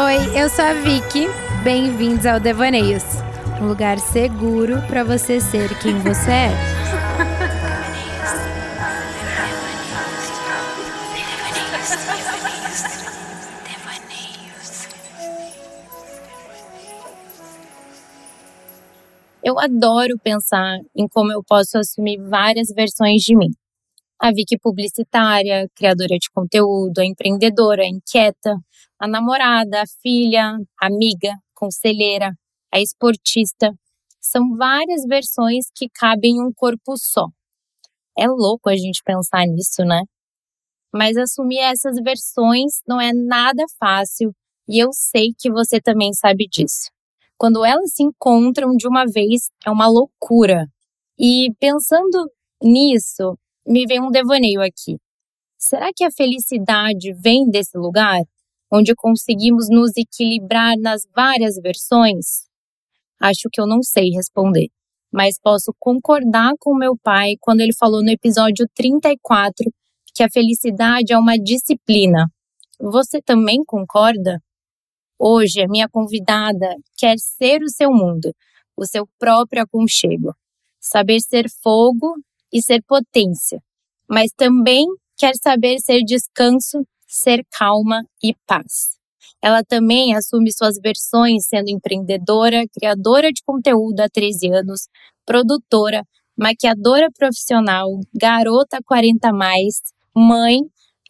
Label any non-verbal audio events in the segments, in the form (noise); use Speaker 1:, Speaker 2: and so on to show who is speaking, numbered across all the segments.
Speaker 1: Oi, eu sou a Vicky. Bem-vindos ao Devaneios, um lugar seguro para você ser quem você é.
Speaker 2: Eu adoro pensar em como eu posso assumir várias versões de mim. A Vicky publicitária, criadora de conteúdo, a empreendedora, a inquieta, a namorada, a filha, a amiga, conselheira, a esportista. São várias versões que cabem em um corpo só. É louco a gente pensar nisso, né? Mas assumir essas versões não é nada fácil e eu sei que você também sabe disso. Quando elas se encontram de uma vez, é uma loucura. E pensando nisso, me vem um devaneio aqui. Será que a felicidade vem desse lugar? Onde conseguimos nos equilibrar nas várias versões? Acho que eu não sei responder, mas posso concordar com meu pai quando ele falou no episódio 34 que a felicidade é uma disciplina. Você também concorda? Hoje, a minha convidada quer ser o seu mundo, o seu próprio aconchego, saber ser fogo e ser potência, mas também quer saber ser descanso ser calma e paz. Ela também assume suas versões sendo empreendedora, criadora de conteúdo há 13 anos, produtora, maquiadora profissional, garota 40 mais, mãe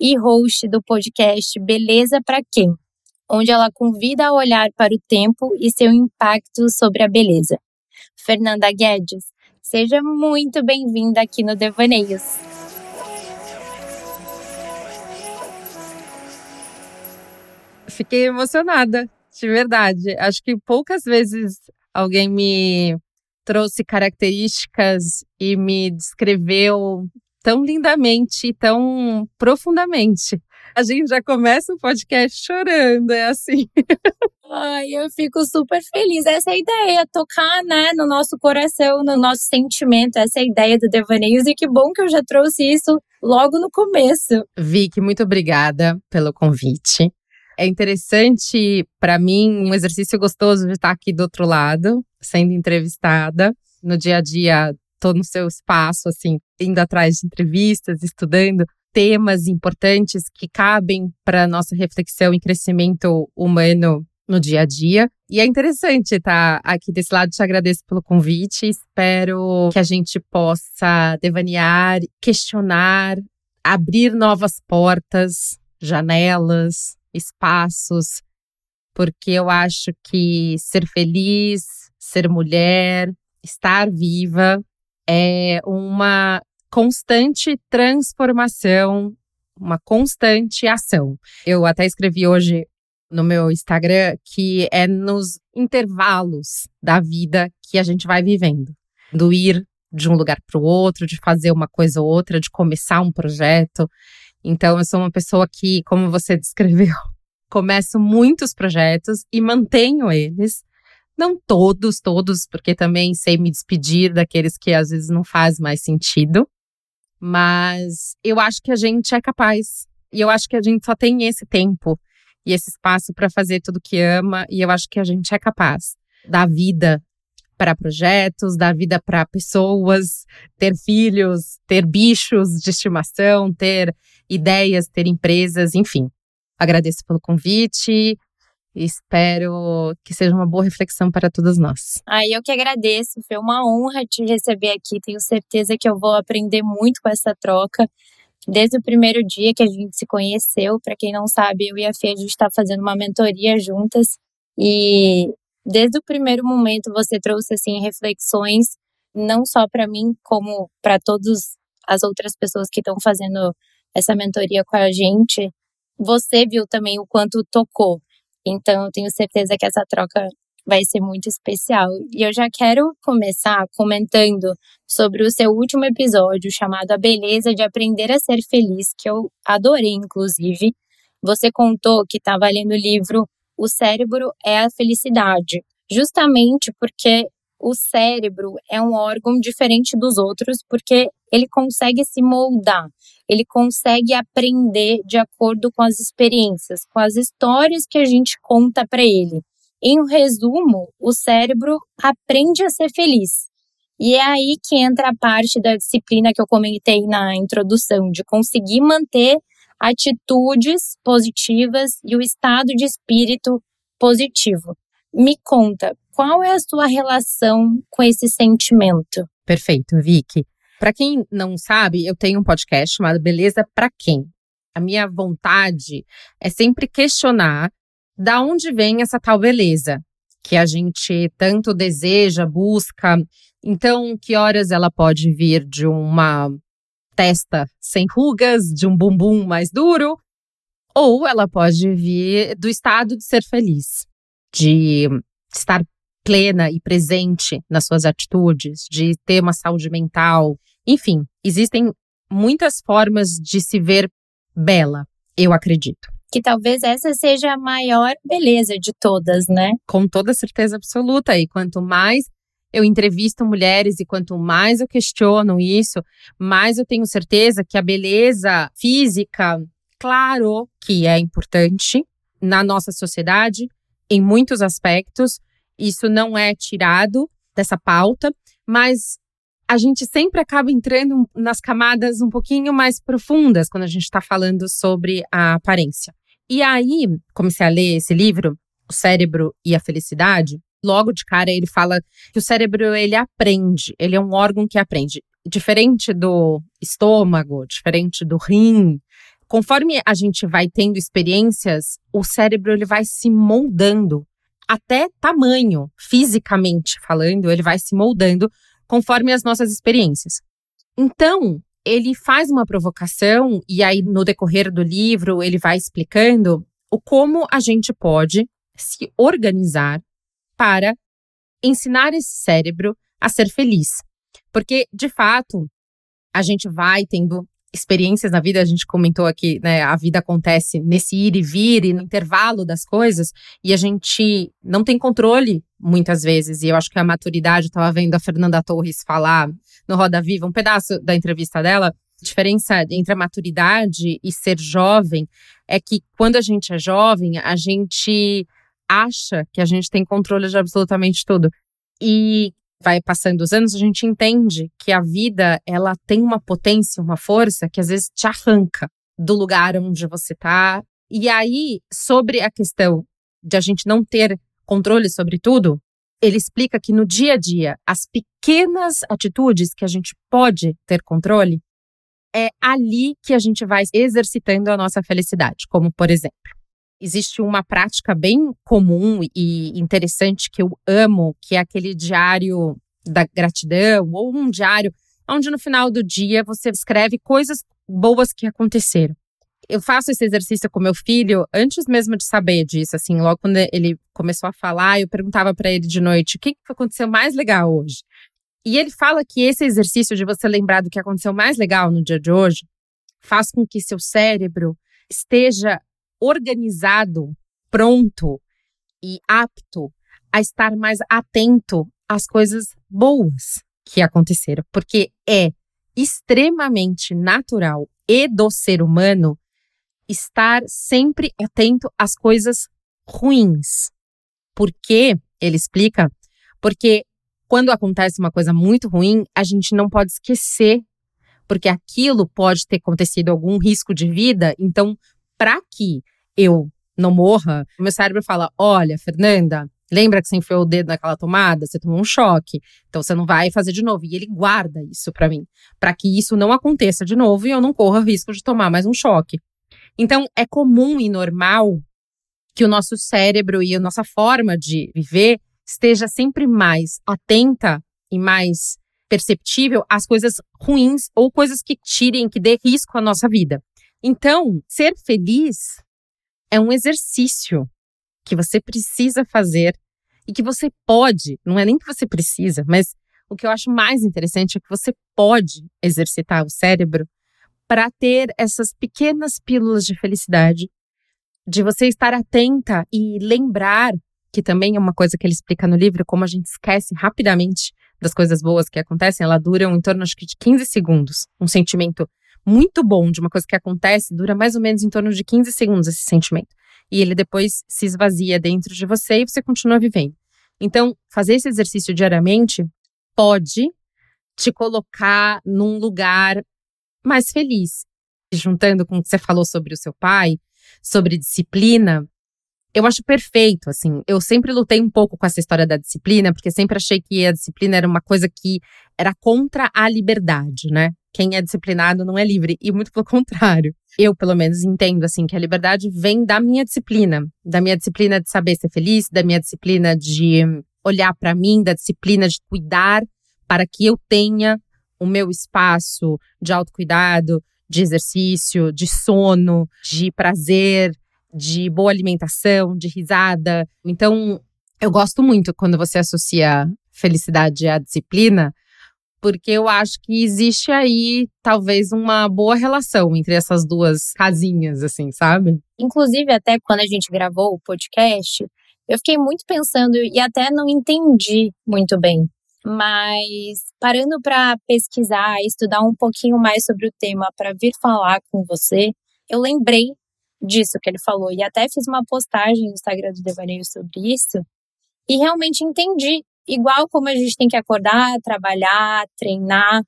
Speaker 2: e host do podcast Beleza para quem, onde ela convida a olhar para o tempo e seu impacto sobre a beleza. Fernanda Guedes, seja muito bem-vinda aqui no Devaneios.
Speaker 3: Fiquei emocionada, de verdade. Acho que poucas vezes alguém me trouxe características e me descreveu tão lindamente, tão profundamente. A gente já começa o podcast chorando, é assim. (laughs)
Speaker 2: Ai, eu fico super feliz. Essa é a ideia, tocar, né, no nosso coração, no nosso sentimento. Essa é a ideia do Devaneios e que bom que eu já trouxe isso logo no começo.
Speaker 3: Vicky, muito obrigada pelo convite. É interessante para mim um exercício gostoso de estar aqui do outro lado, sendo entrevistada. No dia a dia, tô no seu espaço, assim, indo atrás de entrevistas, estudando temas importantes que cabem para nossa reflexão e crescimento humano no dia a dia. E é interessante estar aqui desse lado. Te agradeço pelo convite. Espero que a gente possa devanear, questionar, abrir novas portas, janelas, espaços, porque eu acho que ser feliz, ser mulher, estar viva é uma constante transformação, uma constante ação. Eu até escrevi hoje no meu Instagram que é nos intervalos da vida que a gente vai vivendo, do ir de um lugar para o outro, de fazer uma coisa ou outra, de começar um projeto. Então, eu sou uma pessoa que, como você descreveu, (laughs) começo muitos projetos e mantenho eles. Não todos, todos, porque também sei me despedir daqueles que às vezes não faz mais sentido. Mas eu acho que a gente é capaz. E eu acho que a gente só tem esse tempo e esse espaço para fazer tudo que ama. E eu acho que a gente é capaz. Da vida para projetos, dar vida para pessoas, ter filhos, ter bichos de estimação, ter ideias, ter empresas, enfim. Agradeço pelo convite. Espero que seja uma boa reflexão para todas nós.
Speaker 2: Ai, eu que agradeço. Foi uma honra te receber aqui. Tenho certeza que eu vou aprender muito com essa troca. Desde o primeiro dia que a gente se conheceu, para quem não sabe, eu e a Fê, a gente está fazendo uma mentoria juntas. E desde o primeiro momento você trouxe assim reflexões não só para mim como para todas as outras pessoas que estão fazendo essa mentoria com a gente. Você viu também o quanto tocou. Então eu tenho certeza que essa troca vai ser muito especial. E eu já quero começar comentando sobre o seu último episódio chamado A Beleza de Aprender a Ser Feliz, que eu adorei inclusive. Você contou que estava lendo o livro o cérebro é a felicidade, justamente porque o cérebro é um órgão diferente dos outros porque ele consegue se moldar, ele consegue aprender de acordo com as experiências, com as histórias que a gente conta para ele. Em resumo, o cérebro aprende a ser feliz. E é aí que entra a parte da disciplina que eu comentei na introdução, de conseguir manter atitudes positivas e o estado de espírito positivo. Me conta, qual é a sua relação com esse sentimento?
Speaker 3: Perfeito, Vicky. Para quem não sabe, eu tenho um podcast chamado Beleza para quem? A minha vontade é sempre questionar da onde vem essa tal beleza que a gente tanto deseja, busca. Então, que horas ela pode vir de uma testa sem rugas, de um bumbum mais duro, ou ela pode vir do estado de ser feliz, de estar plena e presente nas suas atitudes, de ter uma saúde mental. Enfim, existem muitas formas de se ver bela, eu acredito.
Speaker 2: Que talvez essa seja a maior beleza de todas, né?
Speaker 3: Com toda certeza absoluta. E quanto mais eu entrevisto mulheres e quanto mais eu questiono isso, mais eu tenho certeza que a beleza física, claro que é importante na nossa sociedade, em muitos aspectos, isso não é tirado dessa pauta, mas a gente sempre acaba entrando nas camadas um pouquinho mais profundas quando a gente está falando sobre a aparência. E aí, comecei a ler esse livro, O Cérebro e a Felicidade. Logo de cara, ele fala que o cérebro ele aprende, ele é um órgão que aprende. Diferente do estômago, diferente do rim, conforme a gente vai tendo experiências, o cérebro ele vai se moldando até tamanho, fisicamente falando, ele vai se moldando conforme as nossas experiências. Então, ele faz uma provocação e aí no decorrer do livro ele vai explicando o como a gente pode se organizar para ensinar esse cérebro a ser feliz. Porque, de fato, a gente vai tendo experiências na vida, a gente comentou aqui, né? A vida acontece nesse ir e vir e no intervalo das coisas, e a gente não tem controle muitas vezes. E eu acho que a maturidade, eu estava vendo a Fernanda Torres falar no Roda Viva, um pedaço da entrevista dela. A diferença entre a maturidade e ser jovem é que quando a gente é jovem, a gente acha que a gente tem controle de absolutamente tudo. E vai passando os anos, a gente entende que a vida ela tem uma potência, uma força que às vezes te arranca do lugar onde você está. E aí, sobre a questão de a gente não ter controle sobre tudo, ele explica que no dia a dia, as pequenas atitudes que a gente pode ter controle, é ali que a gente vai exercitando a nossa felicidade. Como, por exemplo, existe uma prática bem comum e interessante que eu amo, que é aquele diário da gratidão ou um diário onde no final do dia você escreve coisas boas que aconteceram. Eu faço esse exercício com meu filho antes mesmo de saber disso, assim, logo quando ele começou a falar, eu perguntava para ele de noite, o que aconteceu mais legal hoje? E ele fala que esse exercício de você lembrar do que aconteceu mais legal no dia de hoje faz com que seu cérebro esteja organizado, pronto e apto a estar mais atento às coisas boas que aconteceram, porque é extremamente natural e do ser humano estar sempre atento às coisas ruins. Por quê? Ele explica. Porque quando acontece uma coisa muito ruim, a gente não pode esquecer, porque aquilo pode ter acontecido algum risco de vida. Então, para que eu não morra, meu cérebro fala: olha, Fernanda, lembra que você enfiou o dedo naquela tomada? Você tomou um choque. Então você não vai fazer de novo. E ele guarda isso para mim, para que isso não aconteça de novo e eu não corra risco de tomar mais um choque. Então é comum e normal que o nosso cérebro e a nossa forma de viver esteja sempre mais atenta e mais perceptível às coisas ruins ou coisas que tirem, que dê risco à nossa vida. Então, ser feliz é um exercício que você precisa fazer e que você pode, não é nem que você precisa, mas o que eu acho mais interessante é que você pode exercitar o cérebro para ter essas pequenas pílulas de felicidade, de você estar atenta e lembrar que também é uma coisa que ele explica no livro, como a gente esquece rapidamente das coisas boas que acontecem, ela dura em torno acho que de 15 segundos. Um sentimento muito bom de uma coisa que acontece dura mais ou menos em torno de 15 segundos esse sentimento. E ele depois se esvazia dentro de você e você continua vivendo. Então, fazer esse exercício diariamente pode te colocar num lugar mais feliz. Juntando com o que você falou sobre o seu pai, sobre disciplina, eu acho perfeito, assim. Eu sempre lutei um pouco com essa história da disciplina, porque sempre achei que a disciplina era uma coisa que era contra a liberdade, né? Quem é disciplinado não é livre, e muito pelo (laughs) contrário. Eu, pelo menos, entendo, assim, que a liberdade vem da minha disciplina, da minha disciplina de saber ser feliz, da minha disciplina de olhar para mim, da disciplina de cuidar para que eu tenha o meu espaço de autocuidado, de exercício, de sono, de prazer, de boa alimentação, de risada. Então, eu gosto muito quando você associa felicidade à disciplina, porque eu acho que existe aí talvez uma boa relação entre essas duas casinhas, assim, sabe?
Speaker 2: Inclusive, até quando a gente gravou o podcast, eu fiquei muito pensando e até não entendi muito bem. Mas parando para pesquisar, estudar um pouquinho mais sobre o tema para vir falar com você, eu lembrei disso que ele falou. E até fiz uma postagem no Instagram do Devaneio sobre isso. E realmente entendi. Igual como a gente tem que acordar, trabalhar, treinar.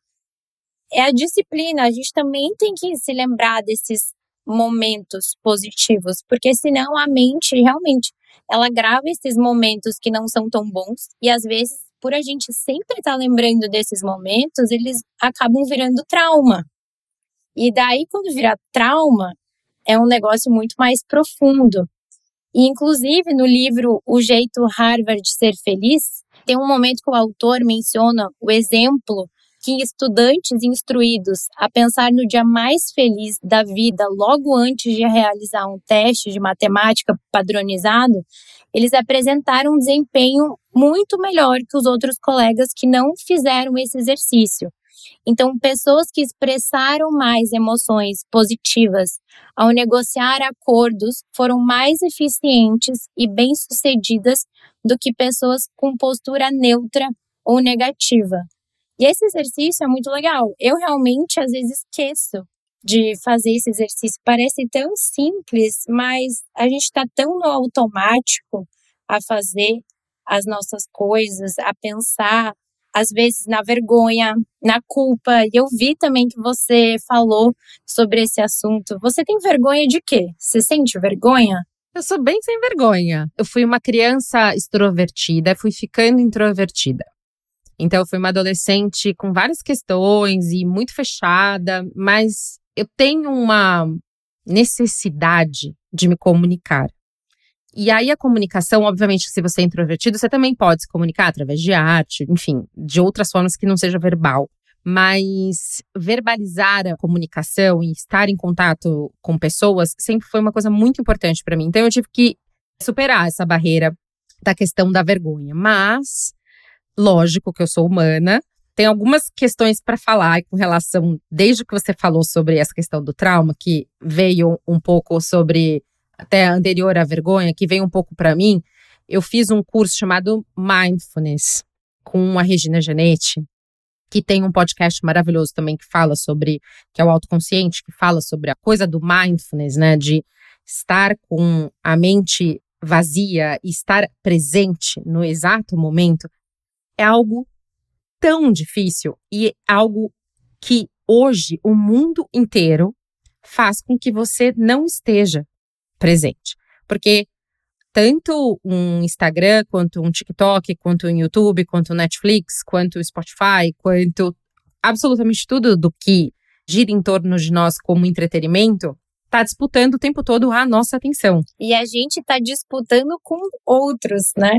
Speaker 2: É a disciplina. A gente também tem que se lembrar desses momentos positivos, porque senão a mente realmente ela grava esses momentos que não são tão bons e às vezes por a gente sempre estar tá lembrando desses momentos, eles acabam virando trauma. E daí quando vira trauma, é um negócio muito mais profundo. E, inclusive, no livro O Jeito Harvard de Ser Feliz, tem um momento que o autor menciona o exemplo que estudantes instruídos a pensar no dia mais feliz da vida logo antes de realizar um teste de matemática padronizado, eles apresentaram um desempenho muito melhor que os outros colegas que não fizeram esse exercício. Então, pessoas que expressaram mais emoções positivas ao negociar acordos foram mais eficientes e bem-sucedidas do que pessoas com postura neutra ou negativa. E esse exercício é muito legal. Eu realmente às vezes esqueço de fazer esse exercício. Parece tão simples, mas a gente está tão no automático a fazer as nossas coisas, a pensar às vezes na vergonha, na culpa. E eu vi também que você falou sobre esse assunto. Você tem vergonha de quê? Você sente vergonha?
Speaker 3: Eu sou bem sem vergonha. Eu fui uma criança extrovertida, fui ficando introvertida. Então, eu fui uma adolescente com várias questões e muito fechada, mas eu tenho uma necessidade de me comunicar. E aí a comunicação, obviamente, se você é introvertido, você também pode se comunicar através de arte, enfim, de outras formas que não seja verbal. Mas verbalizar a comunicação e estar em contato com pessoas sempre foi uma coisa muito importante para mim. Então eu tive que superar essa barreira da questão da vergonha. Mas, lógico que eu sou humana, tem algumas questões para falar com relação, desde que você falou sobre essa questão do trauma, que veio um pouco sobre até anterior à vergonha, que veio um pouco para mim, eu fiz um curso chamado Mindfulness com a Regina Janetti, que tem um podcast maravilhoso também que fala sobre, que é o autoconsciente, que fala sobre a coisa do mindfulness, né, de estar com a mente vazia e estar presente no exato momento, é algo tão difícil e algo que hoje o mundo inteiro faz com que você não esteja presente. Porque tanto um Instagram, quanto um TikTok, quanto um YouTube, quanto um Netflix, quanto o Spotify, quanto absolutamente tudo do que gira em torno de nós como entretenimento, está disputando o tempo todo a nossa atenção.
Speaker 2: E a gente está disputando com outros, né?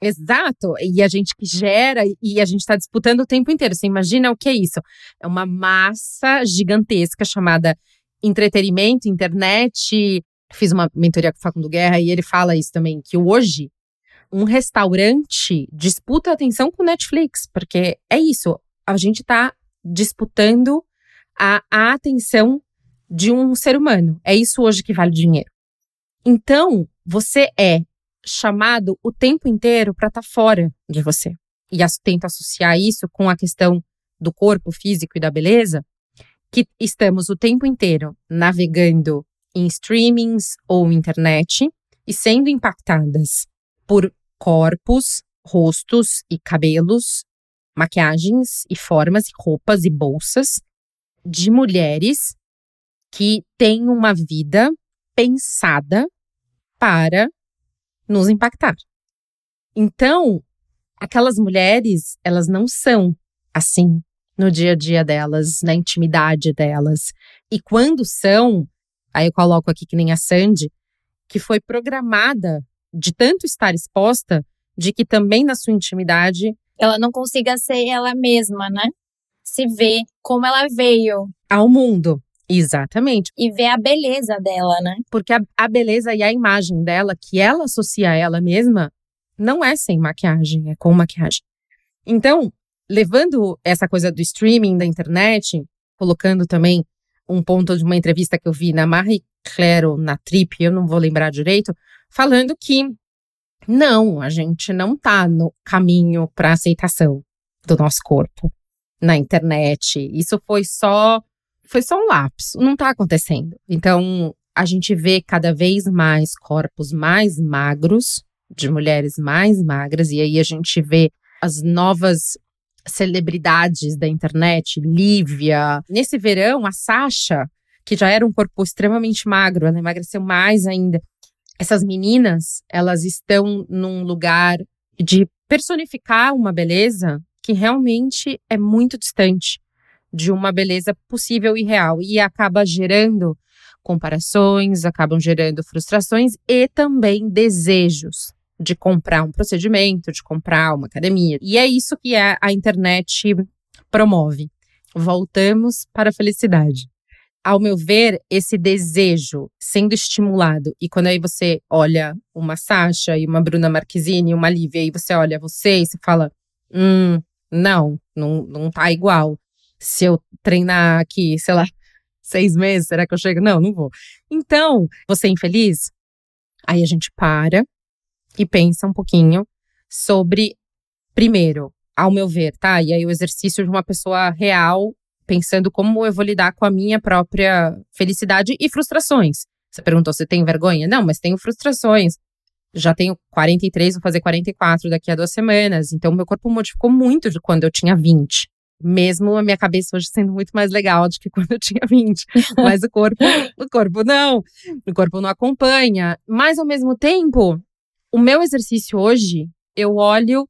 Speaker 3: Exato. E a gente que gera e a gente está disputando o tempo inteiro. Você imagina o que é isso? É uma massa gigantesca chamada entretenimento, internet, fiz uma mentoria com o Facundo Guerra e ele fala isso também, que hoje um restaurante disputa a atenção com Netflix, porque é isso, a gente está disputando a, a atenção de um ser humano. É isso hoje que vale dinheiro. Então, você é chamado o tempo inteiro para estar tá fora de você. E tento associar isso com a questão do corpo físico e da beleza, que estamos o tempo inteiro navegando em streamings ou internet e sendo impactadas por corpos, rostos e cabelos, maquiagens e formas e roupas e bolsas de mulheres que têm uma vida pensada para nos impactar. Então, aquelas mulheres, elas não são assim no dia a dia delas, na intimidade delas. E quando são, aí eu coloco aqui que nem a Sandy, que foi programada de tanto estar exposta, de que também na sua intimidade.
Speaker 2: Ela não consiga ser ela mesma, né? Se ver como ela veio.
Speaker 3: Ao mundo. Exatamente.
Speaker 2: E ver a beleza dela, né?
Speaker 3: Porque a, a beleza e a imagem dela, que ela associa a ela mesma, não é sem maquiagem, é com maquiagem. Então, levando essa coisa do streaming, da internet, colocando também um ponto de uma entrevista que eu vi na Marie Claire na Trip, eu não vou lembrar direito, falando que não, a gente não tá no caminho para aceitação do nosso corpo na internet. Isso foi só foi só um lapso, não tá acontecendo. Então, a gente vê cada vez mais corpos mais magros, de mulheres mais magras, e aí a gente vê as novas celebridades da internet, Lívia. Nesse verão, a Sasha, que já era um corpo extremamente magro, ela emagreceu mais ainda. Essas meninas, elas estão num lugar de personificar uma beleza que realmente é muito distante de uma beleza possível e real e acaba gerando comparações, acabam gerando frustrações e também desejos de comprar um procedimento, de comprar uma academia. E é isso que a, a internet promove. Voltamos para a felicidade. Ao meu ver, esse desejo sendo estimulado, e quando aí você olha uma Sasha e uma Bruna Marquezine, uma Lívia, e você olha você e você fala: hum, não, não, não tá igual. Se eu treinar aqui, sei lá, seis meses, será que eu chego? Não, não vou. Então, você é infeliz? Aí a gente para e pensa um pouquinho sobre, primeiro, ao meu ver, tá? E aí o exercício de uma pessoa real, pensando como eu vou lidar com a minha própria felicidade e frustrações. Você perguntou se tem vergonha? Não, mas tenho frustrações. Já tenho 43, vou fazer 44 daqui a duas semanas. Então, meu corpo modificou muito de quando eu tinha 20. Mesmo a minha cabeça hoje sendo muito mais legal do que quando eu tinha 20. (laughs) Mas o corpo, o corpo não. O corpo não acompanha. Mas, ao mesmo tempo, o meu exercício hoje, eu olho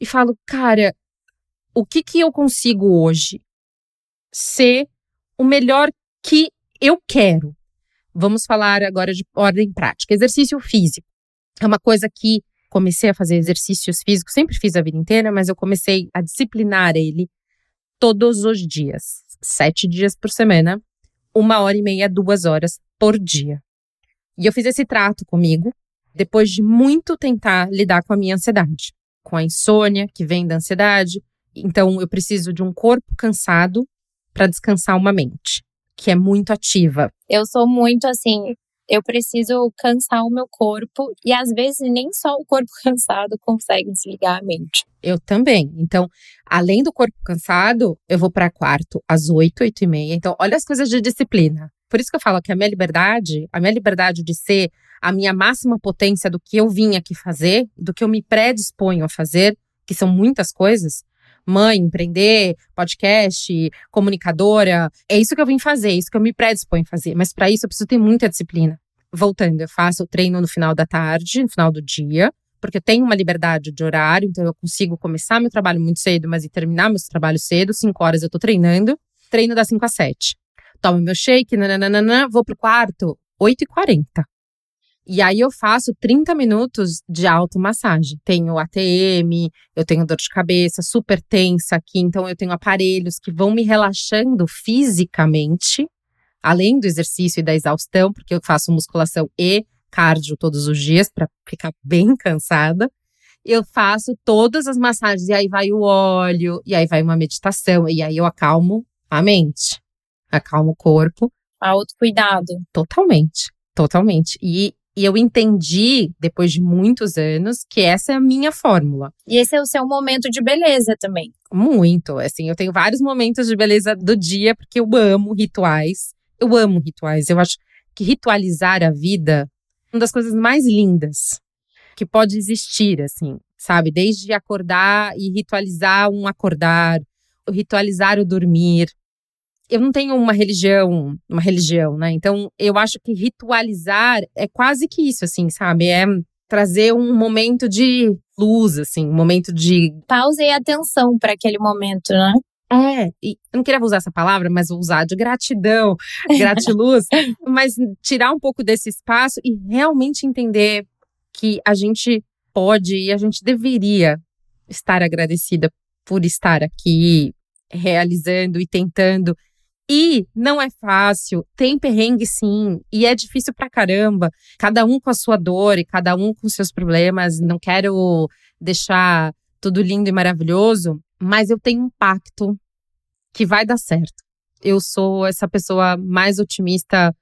Speaker 3: e falo, cara, o que que eu consigo hoje ser o melhor que eu quero? Vamos falar agora de ordem prática. Exercício físico. É uma coisa que comecei a fazer exercícios físicos, sempre fiz a vida inteira, mas eu comecei a disciplinar ele todos os dias, sete dias por semana, uma hora e meia, duas horas por dia. E eu fiz esse trato comigo, depois de muito tentar lidar com a minha ansiedade, com a insônia que vem da ansiedade. Então, eu preciso de um corpo cansado para descansar uma mente, que é muito ativa.
Speaker 2: Eu sou muito assim, eu preciso cansar o meu corpo e às vezes nem só o corpo (laughs) cansado consegue desligar a mente.
Speaker 3: Eu também. Então, além do corpo cansado, eu vou para quarto às oito, oito e meia. Então, olha as coisas de disciplina. Por isso que eu falo que a minha liberdade, a minha liberdade de ser a minha máxima potência do que eu vim aqui fazer, do que eu me predisponho a fazer, que são muitas coisas. Mãe, empreender, podcast, comunicadora, é isso que eu vim fazer, é isso que eu me predisponho a fazer. Mas para isso eu preciso ter muita disciplina. Voltando, eu faço o treino no final da tarde, no final do dia, porque eu tenho uma liberdade de horário, então eu consigo começar meu trabalho muito cedo, mas e terminar meu trabalho cedo, 5 horas eu tô treinando. Treino das 5 às 7. Tomo meu shake, nananana, vou pro quarto, 8h40. E aí eu faço 30 minutos de automassagem. Tenho ATM, eu tenho dor de cabeça super tensa aqui, então eu tenho aparelhos que vão me relaxando fisicamente, além do exercício e da exaustão, porque eu faço musculação e cardio todos os dias para ficar (laughs) bem cansada. Eu faço todas as massagens e aí vai o óleo, e aí vai uma meditação, e aí eu acalmo a mente, acalmo o corpo.
Speaker 2: Autocuidado.
Speaker 3: Totalmente, totalmente. E E eu entendi, depois de muitos anos, que essa é a minha fórmula.
Speaker 2: E esse é o seu momento de beleza também.
Speaker 3: Muito. Assim, eu tenho vários momentos de beleza do dia, porque eu amo rituais. Eu amo rituais. Eu acho que ritualizar a vida é uma das coisas mais lindas que pode existir, assim, sabe? Desde acordar e ritualizar um acordar, ritualizar o dormir, eu não tenho uma religião, uma religião, né? Então, eu acho que ritualizar é quase que isso, assim, sabe? É trazer um momento de luz, assim, um momento de.
Speaker 2: Pausa e atenção para aquele momento, né?
Speaker 3: É, e eu não queria usar essa palavra, mas vou usar de gratidão, gratiluz, (laughs) mas tirar um pouco desse espaço e realmente entender que a gente pode e a gente deveria estar agradecida por estar aqui realizando e tentando e não é fácil, tem perrengue sim, e é difícil pra caramba. Cada um com a sua dor e cada um com seus problemas. Não quero deixar tudo lindo e maravilhoso, mas eu tenho um pacto que vai dar certo. Eu sou essa pessoa mais otimista.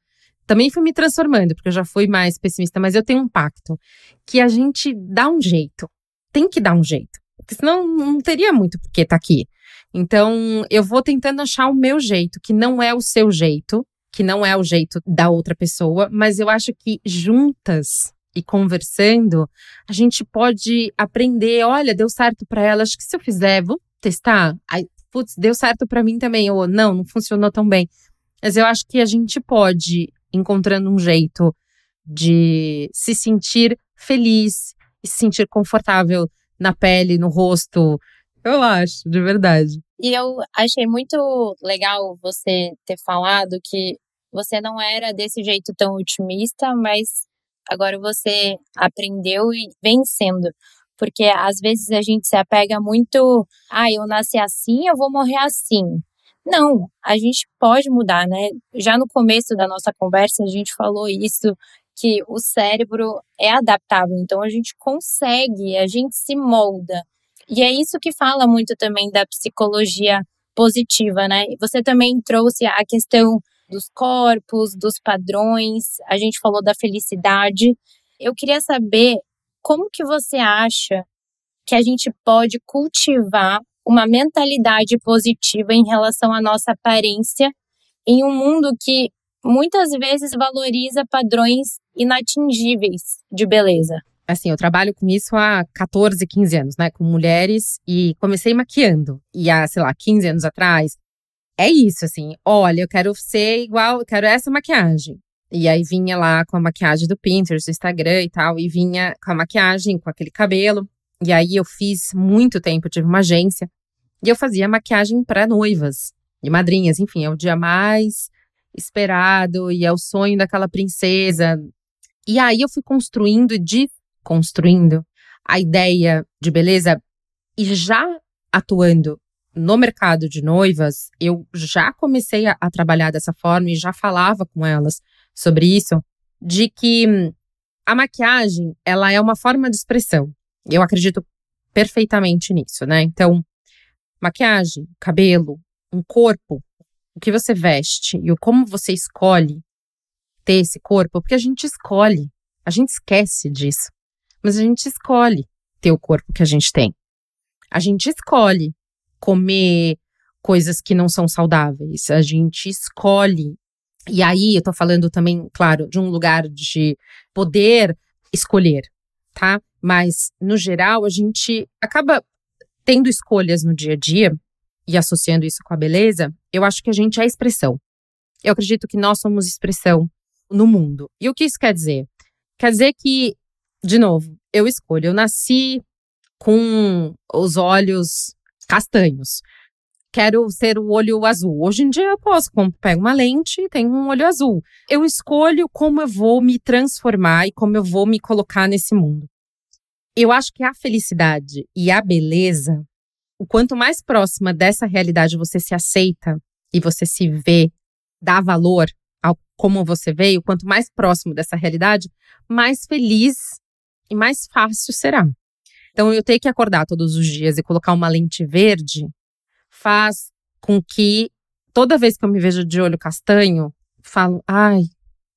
Speaker 3: Também fui me transformando, porque eu já fui mais pessimista, mas eu tenho um pacto que a gente dá um jeito. Tem que dar um jeito. Porque senão não teria muito por que estar tá aqui. Então, eu vou tentando achar o meu jeito, que não é o seu jeito, que não é o jeito da outra pessoa, mas eu acho que juntas e conversando, a gente pode aprender, olha, deu certo para ela, acho que se eu fizer, vou testar. Aí, putz, deu certo para mim também, ou não, não funcionou tão bem. Mas eu acho que a gente pode encontrando um jeito de se sentir feliz e se sentir confortável na pele, no rosto, eu acho, de verdade.
Speaker 2: E eu achei muito legal você ter falado que você não era desse jeito tão otimista, mas agora você aprendeu e vem sendo. Porque às vezes a gente se apega muito, ah, eu nasci assim, eu vou morrer assim. Não, a gente pode mudar, né? Já no começo da nossa conversa a gente falou isso, que o cérebro é adaptável, então a gente consegue, a gente se molda. E é isso que fala muito também da psicologia positiva, né? Você também trouxe a questão dos corpos, dos padrões, a gente falou da felicidade. Eu queria saber como que você acha que a gente pode cultivar uma mentalidade positiva em relação à nossa aparência em um mundo que muitas vezes valoriza padrões inatingíveis de beleza
Speaker 3: assim, eu trabalho com isso há 14, 15 anos, né, com mulheres e comecei maquiando. E há, sei lá, 15 anos atrás, é isso, assim, olha, eu quero ser igual, eu quero essa maquiagem. E aí vinha lá com a maquiagem do Pinterest, do Instagram e tal, e vinha com a maquiagem, com aquele cabelo. E aí eu fiz muito tempo, eu tive uma agência, e eu fazia maquiagem para noivas e madrinhas, enfim, é o dia mais esperado e é o sonho daquela princesa. E aí eu fui construindo de construindo a ideia de beleza e já atuando no mercado de noivas, eu já comecei a, a, trabalhar dessa forma e já falava com elas sobre isso, de que a maquiagem, ela é uma forma de expressão. Eu acredito perfeitamente nisso, né? Então, maquiagem, cabelo, um corpo, o que você veste e o como você escolhe ter esse corpo, porque a gente escolhe, a gente esquece disso. Mas a gente escolhe ter o corpo que a gente tem. A gente escolhe comer coisas que não são saudáveis. A gente escolhe. E aí eu tô falando também, claro, de um lugar de poder escolher, tá? Mas no geral a gente acaba tendo escolhas no dia a dia e associando isso com a beleza, eu acho que a gente é expressão. Eu acredito que nós somos expressão no mundo. E o que isso quer dizer? Quer dizer que de novo, eu escolho. Eu nasci com os olhos castanhos. Quero ser o olho azul. Hoje em dia eu posso, pego uma lente e tenho um olho azul. Eu escolho como eu vou me transformar e como eu vou me colocar nesse mundo. Eu acho que a felicidade e a beleza, o quanto mais próxima dessa realidade você se aceita e você se vê, dá valor ao como você veio, quanto mais próximo dessa realidade, mais feliz e mais fácil será. Então, eu ter que acordar todos os dias e colocar uma lente verde faz com que toda vez que eu me vejo de olho castanho, falo, ai,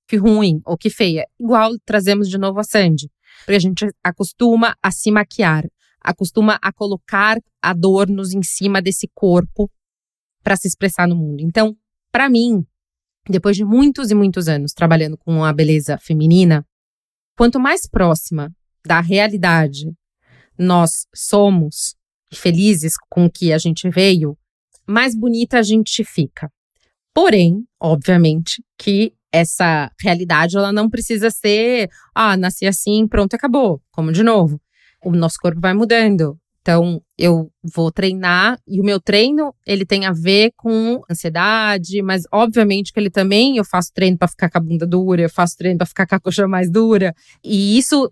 Speaker 3: que ruim ou que feia. Igual trazemos de novo a Sandy. Porque a gente acostuma a se maquiar, acostuma a colocar adornos em cima desse corpo para se expressar no mundo. Então, para mim, depois de muitos e muitos anos trabalhando com a beleza feminina, quanto mais próxima da realidade nós somos felizes com o que a gente veio, mais bonita a gente fica. Porém, obviamente, que essa realidade ela não precisa ser, ah, nasci assim, pronto, acabou. Como de novo, o nosso corpo vai mudando. Então, eu vou treinar e o meu treino, ele tem a ver com ansiedade, mas obviamente que ele também, eu faço treino para ficar com a bunda dura, eu faço treino para ficar com a coxa mais dura. E isso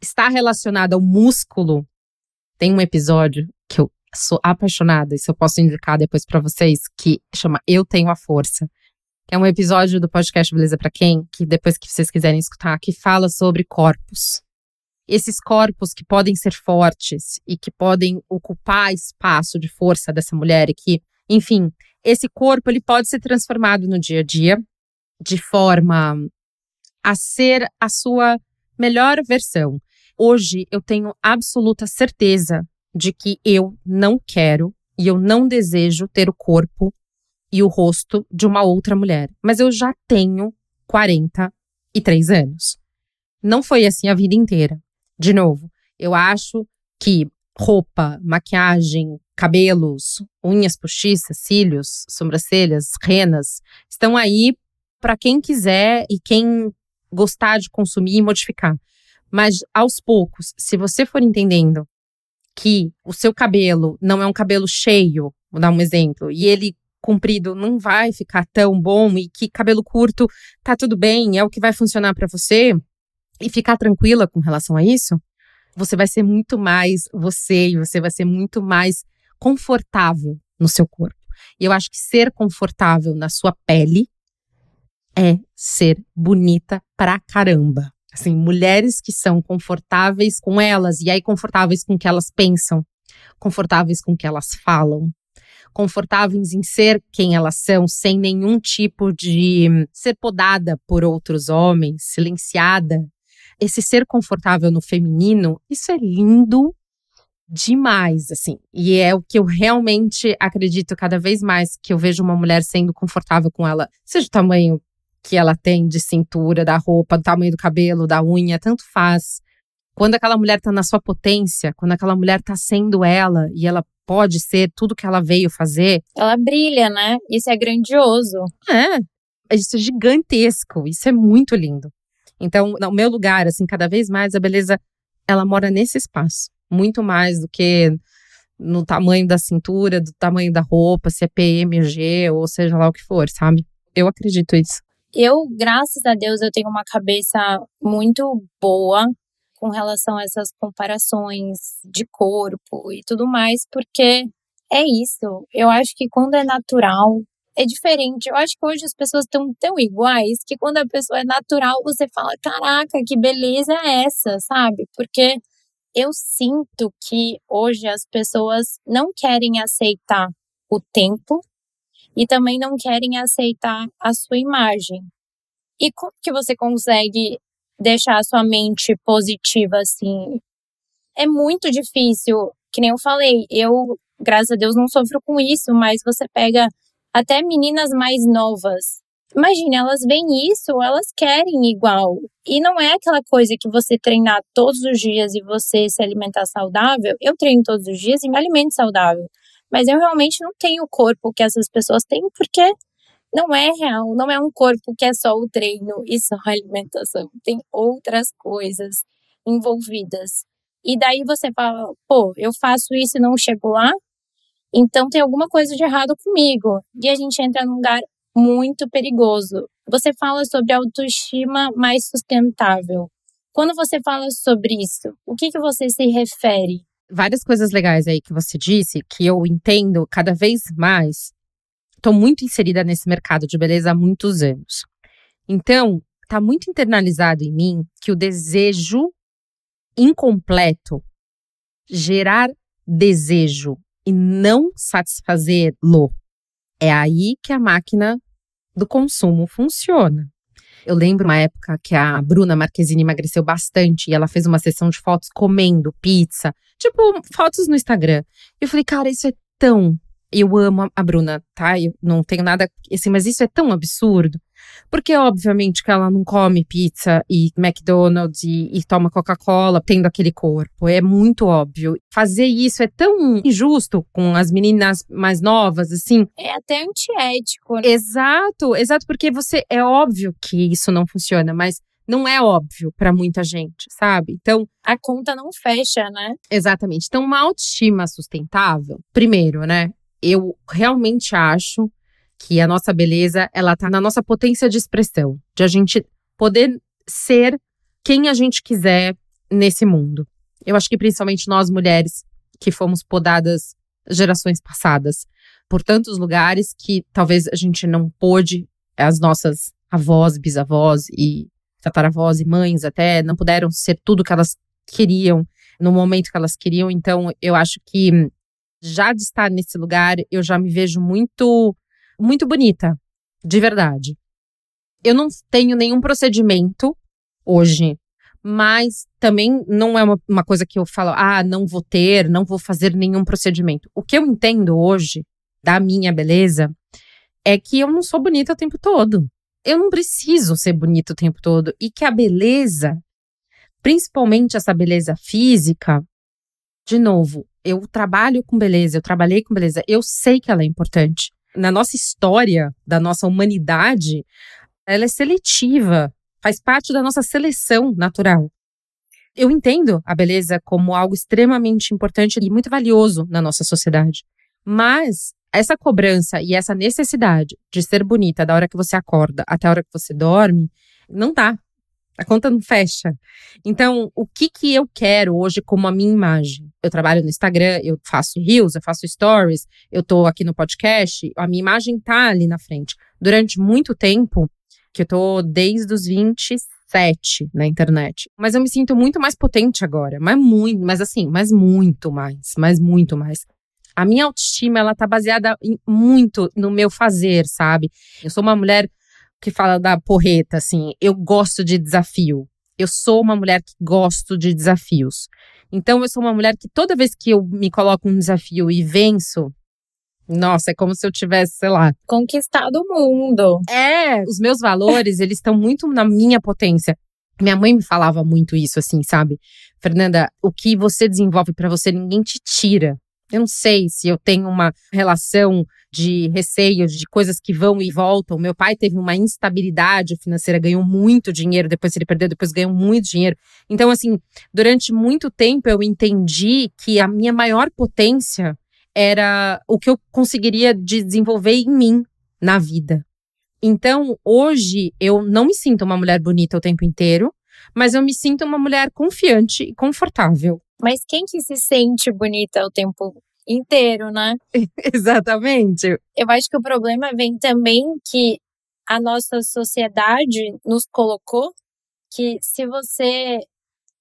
Speaker 3: está relacionado ao músculo. Tem um episódio que eu sou apaixonada, isso eu posso indicar depois para vocês, que chama Eu Tenho a Força. Que é um episódio do podcast Beleza para Quem, que depois que vocês quiserem escutar, que fala sobre corpos esses corpos que podem ser fortes e que podem ocupar espaço de força dessa mulher e que, enfim, esse corpo ele pode ser transformado no dia a dia de forma a ser a sua melhor versão. Hoje eu tenho absoluta certeza de que eu não quero e eu não desejo ter o corpo e o rosto de uma outra mulher, mas eu já tenho 43 anos. Não foi assim a vida inteira. De novo, eu acho que roupa, maquiagem, cabelos, unhas postiças, cílios, sobrancelhas, renas, estão aí para quem quiser e quem gostar de consumir e modificar. Mas aos poucos, se você for entendendo que o seu cabelo não é um cabelo cheio, vou dar um exemplo, e ele comprido não vai ficar tão bom e que cabelo curto tá tudo bem, é o que vai funcionar para você, e ficar tranquila com relação a isso, você vai ser muito mais você e você vai ser muito mais confortável no seu corpo. E eu acho que ser confortável na sua pele é ser bonita pra caramba. Assim, mulheres que são confortáveis com elas, e aí confortáveis com o que elas pensam, confortáveis com o que elas falam, confortáveis em ser quem elas são, sem nenhum tipo de ser podada por outros homens, silenciada esse ser confortável no feminino, isso é lindo demais, assim. E é o que eu realmente acredito cada vez mais que eu vejo uma mulher sendo confortável com ela, seja o tamanho que ela tem de cintura, da roupa, do tamanho do cabelo, da unha, tanto faz. Quando aquela mulher tá na sua potência, quando aquela mulher tá sendo ela e ela pode ser tudo que ela veio fazer.
Speaker 2: Ela brilha, né? Isso é grandioso.
Speaker 3: É. Isso é gigantesco. Isso é muito lindo. Então, no meu lugar, assim, cada vez mais a beleza ela mora nesse espaço, muito mais do que no tamanho da cintura, do tamanho da roupa, se é PMG ou seja lá o que for, sabe? Eu acredito isso.
Speaker 2: Eu, graças a Deus, eu tenho uma cabeça muito boa com relação a essas comparações de corpo e tudo mais, porque é isso. Eu acho que quando é natural, é diferente. Eu acho que hoje as pessoas estão tão iguais que quando a pessoa é natural, você fala: caraca, que beleza é essa, sabe? Porque eu sinto que hoje as pessoas não querem aceitar o tempo e também não querem aceitar a sua imagem. E como que você consegue deixar a sua mente positiva assim? É muito difícil, que nem eu falei, eu, graças a Deus, não sofro com isso, mas você pega até meninas mais novas. Imagina, elas veem isso, elas querem igual. E não é aquela coisa que você treinar todos os dias e você se alimentar saudável. Eu treino todos os dias e me alimento saudável. Mas eu realmente não tenho o corpo que essas pessoas têm, porque não é real, não é um corpo que é só o treino e só a alimentação. Tem outras coisas envolvidas. E daí você fala, pô, eu faço isso e não chego lá? Então tem alguma coisa de errado comigo. E a gente entra num lugar muito perigoso. Você fala sobre autoestima mais sustentável. Quando você fala sobre isso, o que, que você se refere?
Speaker 3: Várias coisas legais aí que você disse, que eu entendo cada vez mais. Estou muito inserida nesse mercado de beleza há muitos anos. Então, está muito internalizado em mim que o desejo incompleto, gerar desejo e não satisfazê-lo, é aí que a máquina do consumo funciona. Eu lembro uma época que a Bruna Marquezine emagreceu bastante e ela fez uma sessão de fotos comendo pizza, tipo fotos no Instagram. Eu falei, cara, isso é tão. Eu amo a Bruna, tá? Eu não tenho nada assim, mas isso é tão absurdo. Porque, obviamente, que ela não come pizza e McDonald's e, e toma Coca-Cola tendo aquele corpo. É muito óbvio. Fazer isso é tão injusto com as meninas mais novas, assim.
Speaker 2: É até antiético. Né?
Speaker 3: Exato, exato, porque você. É óbvio que isso não funciona, mas não é óbvio para muita gente, sabe? Então.
Speaker 2: A conta não fecha, né?
Speaker 3: Exatamente. Então, uma autoestima sustentável, primeiro, né? Eu realmente acho que a nossa beleza, ela tá na nossa potência de expressão, de a gente poder ser quem a gente quiser nesse mundo. Eu acho que principalmente nós mulheres que fomos podadas gerações passadas por tantos lugares que talvez a gente não pôde, as nossas avós, bisavós e tataravós e mães até não puderam ser tudo que elas queriam no momento que elas queriam. Então, eu acho que já de estar nesse lugar, eu já me vejo muito muito bonita, de verdade. Eu não tenho nenhum procedimento hoje, mas também não é uma, uma coisa que eu falo, ah, não vou ter, não vou fazer nenhum procedimento. O que eu entendo hoje da minha beleza é que eu não sou bonita o tempo todo. Eu não preciso ser bonita o tempo todo. E que a beleza, principalmente essa beleza física, de novo, eu trabalho com beleza, eu trabalhei com beleza, eu sei que ela é importante na nossa história, da nossa humanidade, ela é seletiva, faz parte da nossa seleção natural. Eu entendo a beleza como algo extremamente importante e muito valioso na nossa sociedade. Mas essa cobrança e essa necessidade de ser bonita da hora que você acorda até a hora que você dorme, não dá. A conta não fecha. Então, o que que eu quero hoje como a minha imagem? Eu trabalho no Instagram, eu faço reels, eu faço stories, eu tô aqui no podcast, a minha imagem tá ali na frente. Durante muito tempo, que eu tô desde os 27 na internet. Mas eu me sinto muito mais potente agora, mas muito, mas assim, mas muito mais, mas muito mais. A minha autoestima, ela tá baseada em, muito no meu fazer, sabe? Eu sou uma mulher que fala da porreta, assim, eu gosto de desafio. Eu sou uma mulher que gosto de desafios. Então, eu sou uma mulher que toda vez que eu me coloco um desafio e venço, nossa, é como se eu tivesse, sei lá.
Speaker 2: Conquistado o mundo.
Speaker 3: É, os meus valores, eles estão muito na minha potência. Minha mãe me falava muito isso, assim, sabe? Fernanda, o que você desenvolve para você, ninguém te tira. Eu não sei se eu tenho uma relação de receio, de coisas que vão e voltam. Meu pai teve uma instabilidade financeira, ganhou muito dinheiro, depois ele perdeu, depois ganhou muito dinheiro. Então, assim, durante muito tempo eu entendi que a minha maior potência era o que eu conseguiria de desenvolver em mim na vida. Então, hoje eu não me sinto uma mulher bonita o tempo inteiro, mas eu me sinto uma mulher confiante e confortável.
Speaker 2: Mas quem que se sente bonita o tempo inteiro, né? (laughs)
Speaker 3: Exatamente.
Speaker 2: Eu acho que o problema vem também que a nossa sociedade nos colocou que se você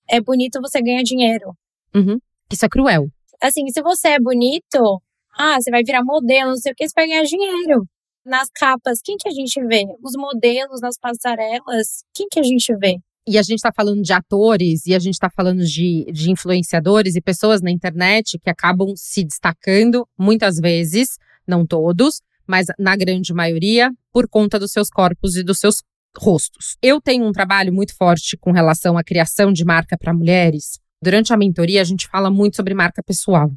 Speaker 2: é bonito, você ganha dinheiro.
Speaker 3: Uhum. Isso é cruel.
Speaker 2: Assim, se você é bonito, ah, você vai virar modelo, não sei o que, você vai ganhar dinheiro. Nas capas, quem que a gente vê? Os modelos, nas passarelas, quem que a gente vê?
Speaker 3: E a gente está falando de atores e a gente está falando de, de influenciadores e pessoas na internet que acabam se destacando muitas vezes, não todos, mas na grande maioria, por conta dos seus corpos e dos seus rostos. Eu tenho um trabalho muito forte com relação à criação de marca para mulheres. Durante a mentoria, a gente fala muito sobre marca pessoal.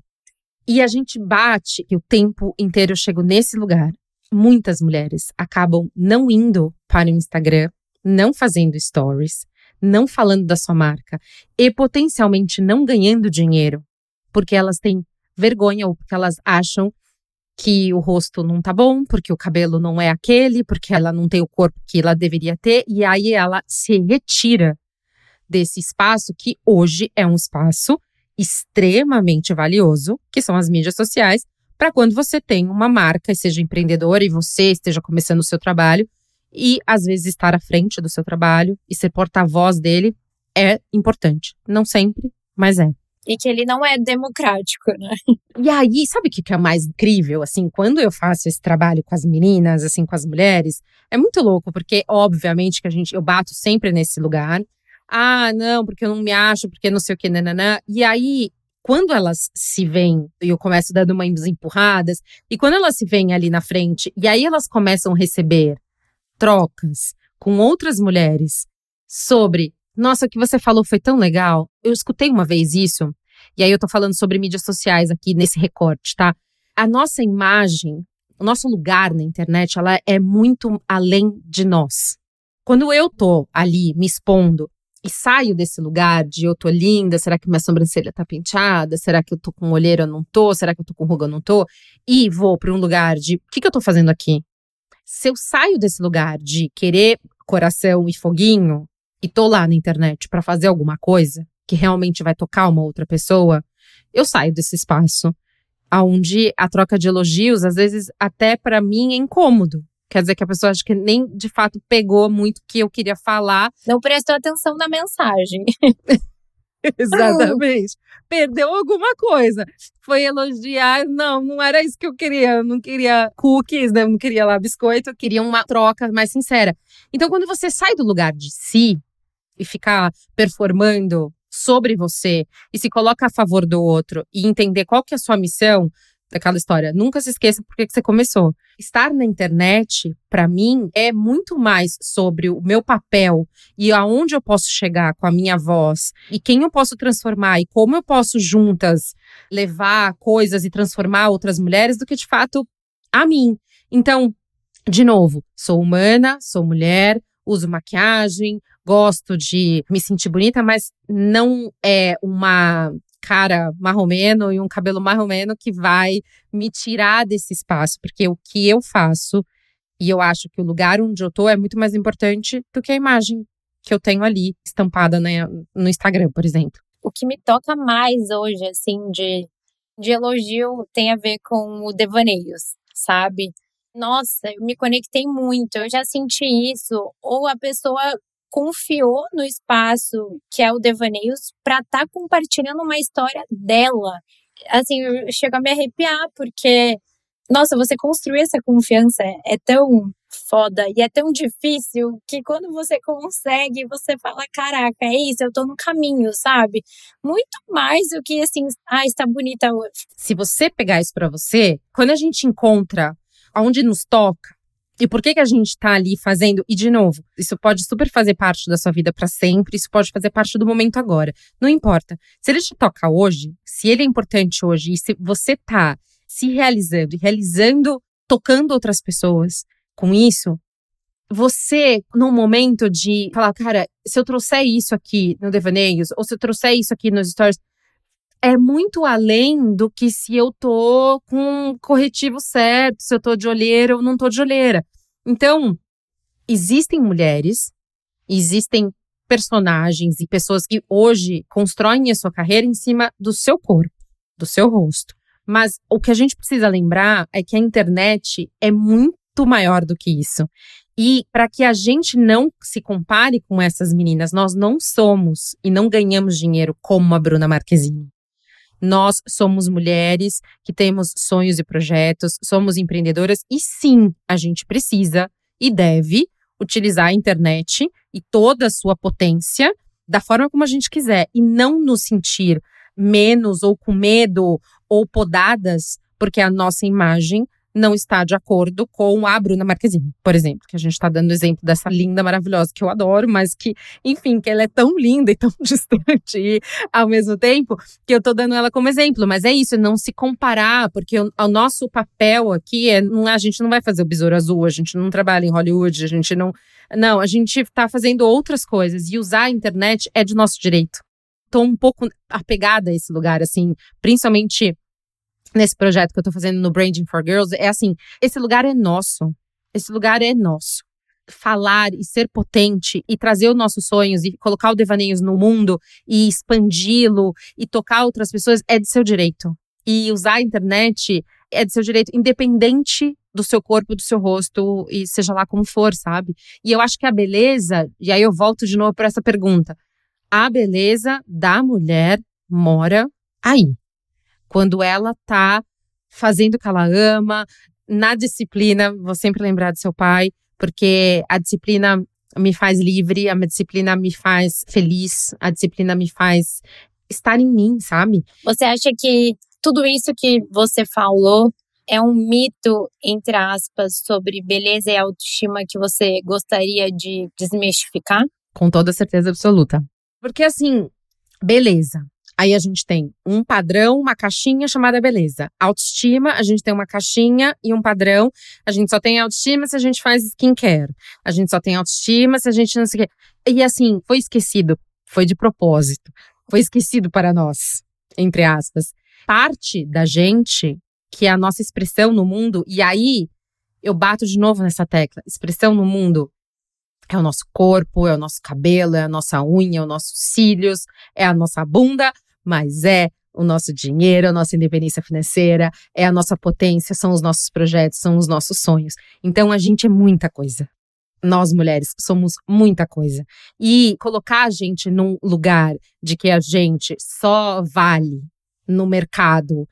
Speaker 3: E a gente bate que o tempo inteiro eu chego nesse lugar. Muitas mulheres acabam não indo para o Instagram, não fazendo stories, não falando da sua marca e potencialmente não ganhando dinheiro, porque elas têm vergonha ou porque elas acham que o rosto não tá bom, porque o cabelo não é aquele, porque ela não tem o corpo que ela deveria ter, e aí ela se retira desse espaço que hoje é um espaço extremamente valioso, que são as mídias sociais, para quando você tem uma marca e seja empreendedora e você esteja começando o seu trabalho, e, às vezes, estar à frente do seu trabalho e ser porta-voz dele é importante. Não sempre, mas é.
Speaker 2: e que ele não é democrático, né?
Speaker 3: E aí, sabe o que é mais incrível? Assim, quando eu faço esse trabalho com as meninas, assim, com as mulheres, é muito louco, porque obviamente que a gente, eu bato sempre nesse lugar. Ah, não, porque eu não me acho, porque não sei o que, nananã. E aí, quando elas se veem, e eu começo dando umas empurradas, e quando elas se veem ali na frente, e aí elas começam a receber trocas com outras mulheres sobre nossa, o que você falou foi tão legal. Eu escutei uma vez isso, e aí eu tô falando sobre mídias sociais aqui nesse recorte, tá? A nossa imagem, o nosso lugar na internet, ela é muito além de nós. Quando eu tô ali me expondo e saio desse lugar de eu tô linda, será que minha sobrancelha tá penteada? Será que eu tô com olheira ou não tô? Será que eu tô com ruga ou não tô? E vou para um lugar de o que, que eu tô fazendo aqui? Se eu saio desse lugar de querer coração e foguinho, e tô lá na internet para fazer alguma coisa que realmente vai tocar uma outra pessoa, eu saio desse espaço aonde a troca de elogios, às vezes até para mim é incômodo. Quer dizer que a pessoa acha que nem de fato pegou muito o que eu queria falar.
Speaker 2: Não prestou atenção na mensagem. (laughs) (laughs)
Speaker 3: Exatamente. Perdeu alguma coisa. Foi elogiar. Não, não era isso que eu queria. Eu não queria cookies, né? Não queria lá biscoito. Eu queria uma troca mais sincera. Então, quando você sai do lugar de si, e ficar performando sobre você e se coloca a favor do outro e entender qual que é a sua missão daquela história, nunca se esqueça por que você começou. Estar na internet, para mim, é muito mais sobre o meu papel e aonde eu posso chegar com a minha voz e quem eu posso transformar e como eu posso juntas levar coisas e transformar outras mulheres do que de fato a mim. Então, de novo, sou humana, sou mulher, uso maquiagem, gosto de me sentir bonita, mas não é uma cara marromeno e um cabelo marromeno que vai me tirar desse espaço, porque o que eu faço e eu acho que o lugar onde eu tô é muito mais importante do que a imagem que eu tenho ali estampada né, no Instagram, por exemplo.
Speaker 2: O que me toca mais hoje, assim, de, de elogio tem a ver com o devaneios, sabe? Nossa, eu me conectei muito, eu já senti isso. Ou a pessoa confiou no espaço que é o Devaneios para estar tá compartilhando uma história dela. Assim, eu chego a me arrepiar, porque, nossa, você construir essa confiança é tão foda e é tão difícil que quando você consegue, você fala: caraca, é isso, eu tô no caminho, sabe? Muito mais do que assim, ah, está bonita hoje.
Speaker 3: Se você pegar isso para você, quando a gente encontra aonde nos toca, e por que que a gente está ali fazendo? E de novo, isso pode super fazer parte da sua vida para sempre, isso pode fazer parte do momento agora. Não importa. Se ele te toca hoje, se ele é importante hoje e se você tá se realizando e realizando, tocando outras pessoas com isso, você, num momento de falar, cara, se eu trouxer isso aqui no Devaneios, ou se eu trouxer isso aqui nos stories, é muito além do que se eu tô com corretivo certo, se eu tô de olheira ou não tô de olheira. Então, existem mulheres, existem personagens e pessoas que hoje constroem a sua carreira em cima do seu corpo, do seu rosto. Mas o que a gente precisa lembrar é que a internet é muito maior do que isso. E para que a gente não se compare com essas meninas, nós não somos e não ganhamos dinheiro como a Bruna Marquezine. Nós somos mulheres que temos sonhos e projetos, somos empreendedoras e sim, a gente precisa e deve utilizar a internet e toda a sua potência da forma como a gente quiser e não nos sentir menos ou com medo ou podadas porque a nossa imagem não está de acordo com a Bruna Marquezine, por exemplo, que a gente está dando exemplo dessa linda, maravilhosa, que eu adoro, mas que, enfim, que ela é tão linda e tão (laughs) distante e, ao mesmo tempo que eu estou dando ela como exemplo. Mas é isso, não se comparar, porque o, o nosso papel aqui é, não, a gente não vai fazer o besouro azul, a gente não trabalha em Hollywood, a gente não. Não, a gente está fazendo outras coisas e usar a internet é de nosso direito. Estou um pouco apegada a esse lugar, assim, principalmente nesse projeto que eu tô fazendo no Branding for Girls, é assim: esse lugar é nosso. Esse lugar é nosso. Falar e ser potente e trazer os nossos sonhos e colocar o Devaneios no mundo e expandi-lo e tocar outras pessoas é de seu direito. E usar a internet é de seu direito, independente do seu corpo, do seu rosto e seja lá como for, sabe? E eu acho que a beleza, e aí eu volto de novo para essa pergunta: a beleza da mulher mora aí. Quando ela tá fazendo o que ela ama, na disciplina, vou sempre lembrar do seu pai, porque a disciplina me faz livre, a disciplina me faz feliz, a disciplina me faz estar em mim, sabe?
Speaker 2: Você acha que tudo isso que você falou é um mito, entre aspas, sobre beleza e autoestima que você gostaria de desmistificar?
Speaker 3: Com toda certeza absoluta. Porque assim, beleza. Aí a gente tem um padrão, uma caixinha chamada beleza. Autoestima, a gente tem uma caixinha e um padrão. A gente só tem autoestima se a gente faz skincare. A gente só tem autoestima se a gente não sei o quê. E assim, foi esquecido. Foi de propósito. Foi esquecido para nós, entre aspas. Parte da gente, que é a nossa expressão no mundo, e aí eu bato de novo nessa tecla. Expressão no mundo é o nosso corpo, é o nosso cabelo, é a nossa unha, é os nossos cílios, é a nossa bunda, mas é o nosso dinheiro, a nossa independência financeira, é a nossa potência, são os nossos projetos, são os nossos sonhos. Então a gente é muita coisa. Nós mulheres somos muita coisa. E colocar a gente num lugar de que a gente só vale no mercado,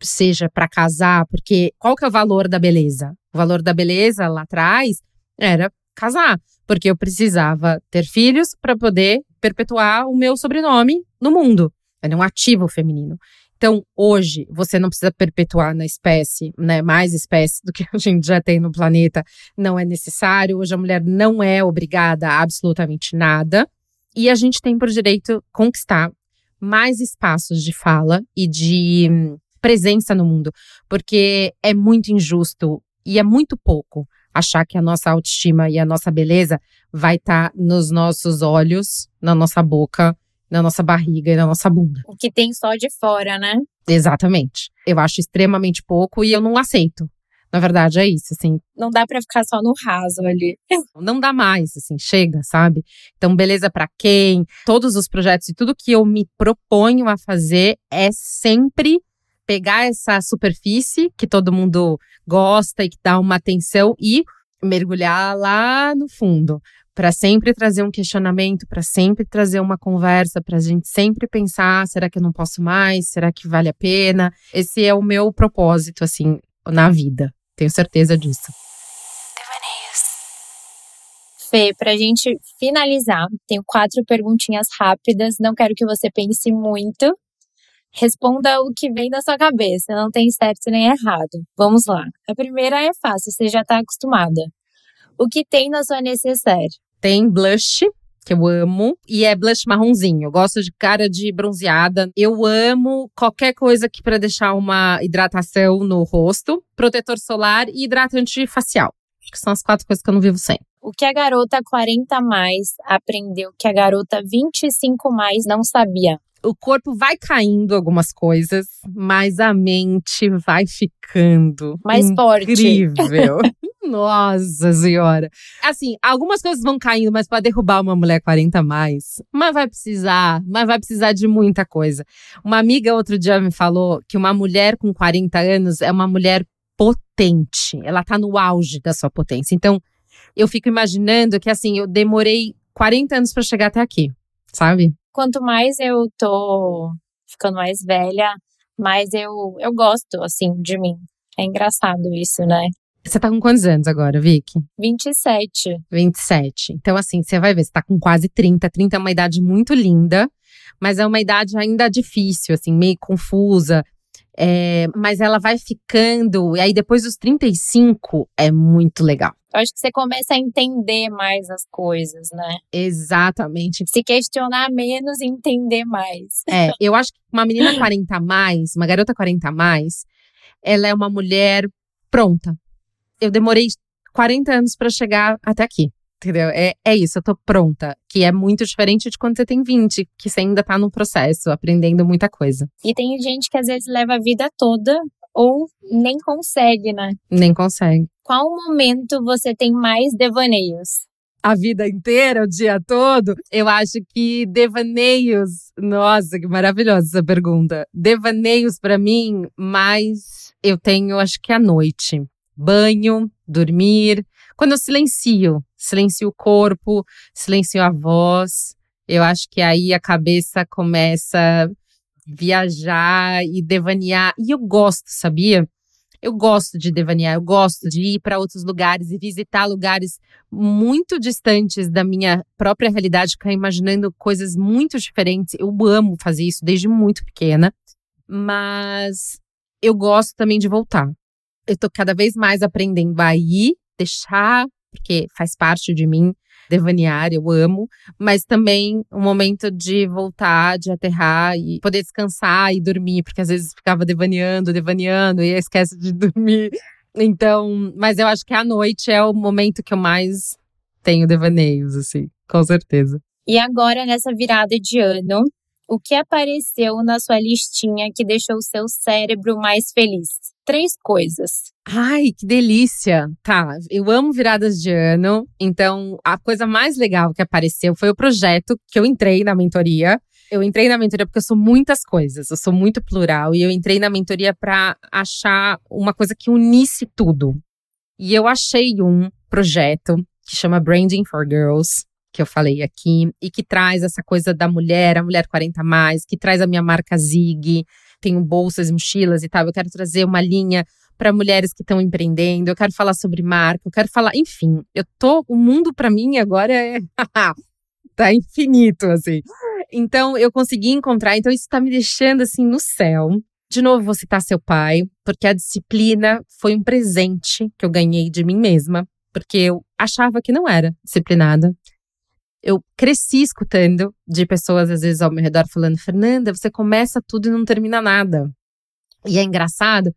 Speaker 3: seja para casar, porque qual que é o valor da beleza? O valor da beleza lá atrás era casar, porque eu precisava ter filhos para poder perpetuar o meu sobrenome no mundo. Era um ativo feminino. Então, hoje, você não precisa perpetuar na espécie, né, mais espécies do que a gente já tem no planeta, não é necessário. Hoje, a mulher não é obrigada a absolutamente nada. E a gente tem por direito conquistar mais espaços de fala e de hum, presença no mundo, porque é muito injusto e é muito pouco achar que a nossa autoestima e a nossa beleza vai estar tá nos nossos olhos, na nossa boca, na nossa barriga e na nossa bunda.
Speaker 2: O que tem só de fora, né?
Speaker 3: Exatamente. Eu acho extremamente pouco e eu não aceito. Na verdade, é isso, assim.
Speaker 2: Não dá para ficar só no raso ali. (laughs)
Speaker 3: Não dá mais, assim, chega, sabe? Então, beleza para quem? Todos os projetos e tudo que eu me proponho a fazer é sempre pegar essa superfície que todo mundo gosta e que dá uma atenção e mergulhar lá no fundo, para sempre trazer um questionamento, para sempre trazer uma conversa, para a gente sempre pensar: será que eu não posso mais? Será que vale a pena? Esse é o meu propósito, assim, na vida. Tenho certeza disso.
Speaker 2: Fê, pra gente finalizar, tenho quatro perguntinhas rápidas. Não quero que você pense muito. Responda o que vem da sua cabeça, não tem certo nem errado. Vamos lá. A primeira é fácil, você já está acostumada. O que tem na sua necessaire?
Speaker 3: Tem blush, que eu amo, e é blush marronzinho. Eu gosto de cara de bronzeada. Eu amo qualquer coisa que para deixar uma hidratação no rosto, protetor solar e hidratante facial. Acho que são as quatro coisas que eu não vivo sem.
Speaker 2: O que a garota 40 mais aprendeu que a garota 25 mais não sabia?
Speaker 3: O corpo vai caindo algumas coisas, mas a mente vai ficando
Speaker 2: mais
Speaker 3: incrível.
Speaker 2: forte. (laughs)
Speaker 3: Nossa senhora. Assim, algumas coisas vão caindo, mas para derrubar uma mulher 40 mais, mas vai precisar, mas vai precisar de muita coisa. Uma amiga outro dia me falou que uma mulher com 40 anos é uma mulher potente. Ela tá no auge da sua potência. Então, eu fico imaginando que assim, eu demorei 40 anos para chegar até aqui, sabe?
Speaker 2: Quanto mais eu tô ficando mais velha, mais eu, eu gosto, assim, de mim. É engraçado isso, né?
Speaker 3: Você tá com quantos anos agora, Vicky?
Speaker 2: 27.
Speaker 3: 27. Então, assim, você vai ver, você tá com quase 30. 30 é uma idade muito linda, mas é uma idade ainda difícil, assim, meio confusa. É, mas ela vai ficando, e aí depois dos 35 é muito legal.
Speaker 2: Eu acho que você começa a entender mais as coisas, né?
Speaker 3: Exatamente.
Speaker 2: Se questionar menos e entender mais.
Speaker 3: É, eu acho que uma menina 40 a mais, uma garota 40 a mais, ela é uma mulher pronta. Eu demorei 40 anos para chegar até aqui. Entendeu? É, é isso, eu tô pronta. Que é muito diferente de quando você tem 20, que você ainda tá no processo, aprendendo muita coisa.
Speaker 2: E tem gente que às vezes leva a vida toda ou nem consegue, né?
Speaker 3: Nem consegue.
Speaker 2: Qual momento você tem mais devaneios?
Speaker 3: a vida inteira, o dia todo? Eu acho que devaneios. Nossa, que maravilhosa essa pergunta. Devaneios para mim, mas eu tenho, acho que à noite. Banho, dormir. Quando eu silencio, silencio o corpo, silencio a voz. Eu acho que aí a cabeça começa viajar e devanear. E eu gosto, sabia? Eu gosto de devanear, eu gosto de ir para outros lugares e visitar lugares muito distantes da minha própria realidade, ficar imaginando coisas muito diferentes. Eu amo fazer isso desde muito pequena, mas eu gosto também de voltar. Eu tô cada vez mais aprendendo a ir, deixar, porque faz parte de mim, devanear, eu amo, mas também um momento de voltar, de aterrar e poder descansar e dormir, porque às vezes ficava devaneando, devaneando e esquece de (laughs) dormir. Então, mas eu acho que a noite é o momento que eu mais tenho devaneios, assim, com certeza.
Speaker 2: E agora, nessa virada de ano, o que apareceu na sua listinha que deixou o seu cérebro mais feliz? Três coisas.
Speaker 3: Ai, que delícia! Tá, eu amo viradas de ano, então a coisa mais legal que apareceu foi o projeto que eu entrei na mentoria. Eu entrei na mentoria porque eu sou muitas coisas, eu sou muito plural e eu entrei na mentoria para achar uma coisa que unisse tudo. E eu achei um projeto que chama Branding for Girls, que eu falei aqui, e que traz essa coisa da mulher, a mulher 40 mais, que traz a minha marca Zig, tenho bolsas, mochilas e tal. Eu quero trazer uma linha para mulheres que estão empreendendo, eu quero falar sobre marca, eu quero falar, enfim, eu tô, o mundo para mim agora é (laughs) tá infinito assim. Então eu consegui encontrar, então isso tá me deixando assim no céu. De novo, vou citar seu pai, porque a disciplina foi um presente que eu ganhei de mim mesma, porque eu achava que não era disciplinada eu cresci escutando de pessoas, às vezes, ao meu redor, falando: Fernanda, você começa tudo e não termina nada. E é engraçado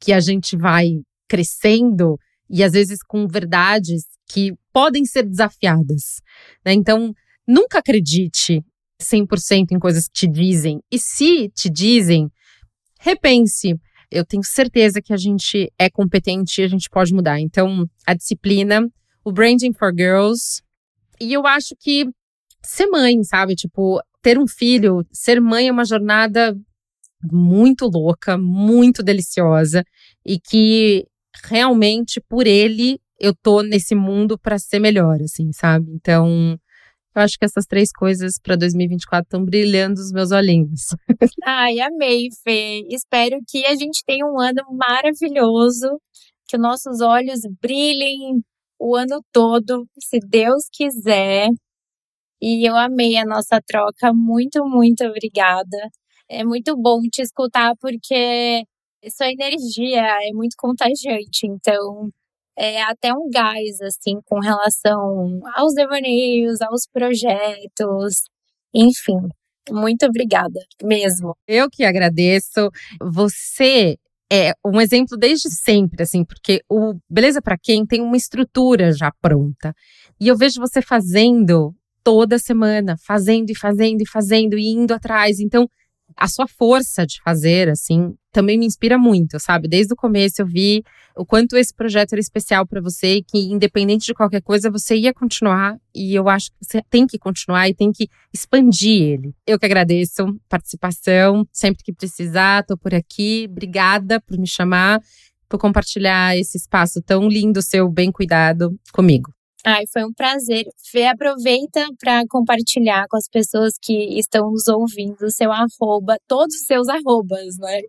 Speaker 3: que a gente vai crescendo e, às vezes, com verdades que podem ser desafiadas. Né? Então, nunca acredite 100% em coisas que te dizem. E se te dizem, repense. Eu tenho certeza que a gente é competente e a gente pode mudar. Então, a disciplina, o Branding for Girls, e eu acho que ser mãe, sabe? Tipo, ter um filho, ser mãe é uma jornada muito louca, muito deliciosa e que realmente por ele eu tô nesse mundo para ser melhor, assim, sabe? Então, eu acho que essas três coisas para 2024 estão brilhando os meus olhinhos. (laughs)
Speaker 2: Ai, amei, Fê. Espero que a gente tenha um ano maravilhoso, que nossos olhos brilhem o ano todo, se Deus quiser. E eu amei a nossa troca. Muito, muito obrigada. É muito bom te escutar porque sua energia é muito contagiante. Então, é até um gás, assim, com relação aos devaneios, aos projetos, enfim. Muito obrigada, mesmo.
Speaker 3: Eu que agradeço. Você é um exemplo desde sempre, assim, porque o Beleza para Quem tem uma estrutura já pronta. E eu vejo você fazendo toda semana, fazendo e fazendo e fazendo e indo atrás. Então, a sua força de fazer, assim, também me inspira muito, sabe? Desde o começo eu vi o quanto esse projeto era especial para você e que, independente de qualquer coisa, você ia continuar. E eu acho que você tem que continuar e tem que expandir ele. Eu que agradeço a participação. Sempre que precisar, tô por aqui. Obrigada por me chamar, por compartilhar esse espaço tão lindo, seu bem cuidado comigo.
Speaker 2: Ai, foi um prazer. Fê, aproveita para compartilhar com as pessoas que estão nos ouvindo o seu arroba, todos os seus arrobas, né?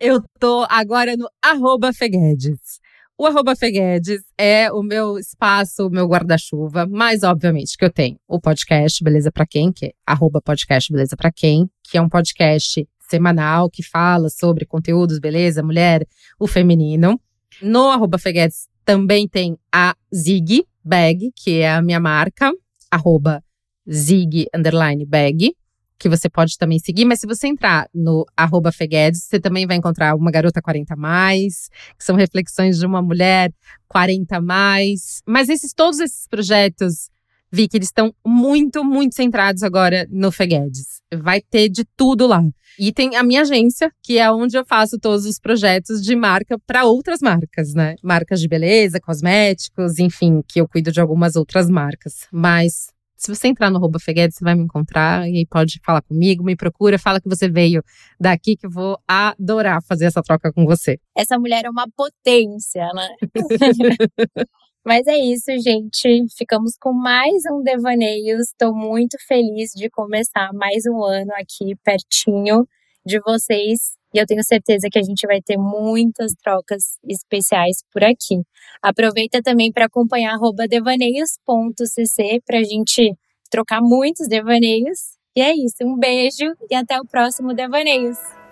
Speaker 3: Eu tô agora no arroba Feguedes. O arroba Feguedes é o meu espaço, o meu guarda-chuva, mas obviamente que eu tenho o podcast Beleza para Quem, que é arroba podcast Beleza para Quem, que é um podcast semanal que fala sobre conteúdos, beleza, mulher, o feminino. No arroba Feguedes também tem a Zig, Bag, que é a minha marca, arroba zig underline bag, que você pode também seguir, mas se você entrar no arroba Feguedes, você também vai encontrar uma garota 40 mais, que são reflexões de uma mulher 40 mais. Mas esses todos esses projetos vi que eles estão muito, muito centrados agora no Feguedes. Vai ter de tudo lá. E tem a minha agência, que é onde eu faço todos os projetos de marca para outras marcas, né? Marcas de beleza, cosméticos, enfim, que eu cuido de algumas outras marcas. Mas se você entrar no arroba Feguedes, você vai me encontrar e pode falar comigo, me procura, fala que você veio daqui, que eu vou adorar fazer essa troca com você.
Speaker 2: Essa mulher é uma potência, né? (laughs) Mas é isso, gente. Ficamos com mais um Devaneios. Estou muito feliz de começar mais um ano aqui pertinho. de vocês e eu tenho certeza que a gente vai ter muitas trocas especiais por aqui. Aproveita também para acompanhar devaneios.cc para a gente trocar muitos devaneios. E é isso, um beijo e até o próximo Devaneios.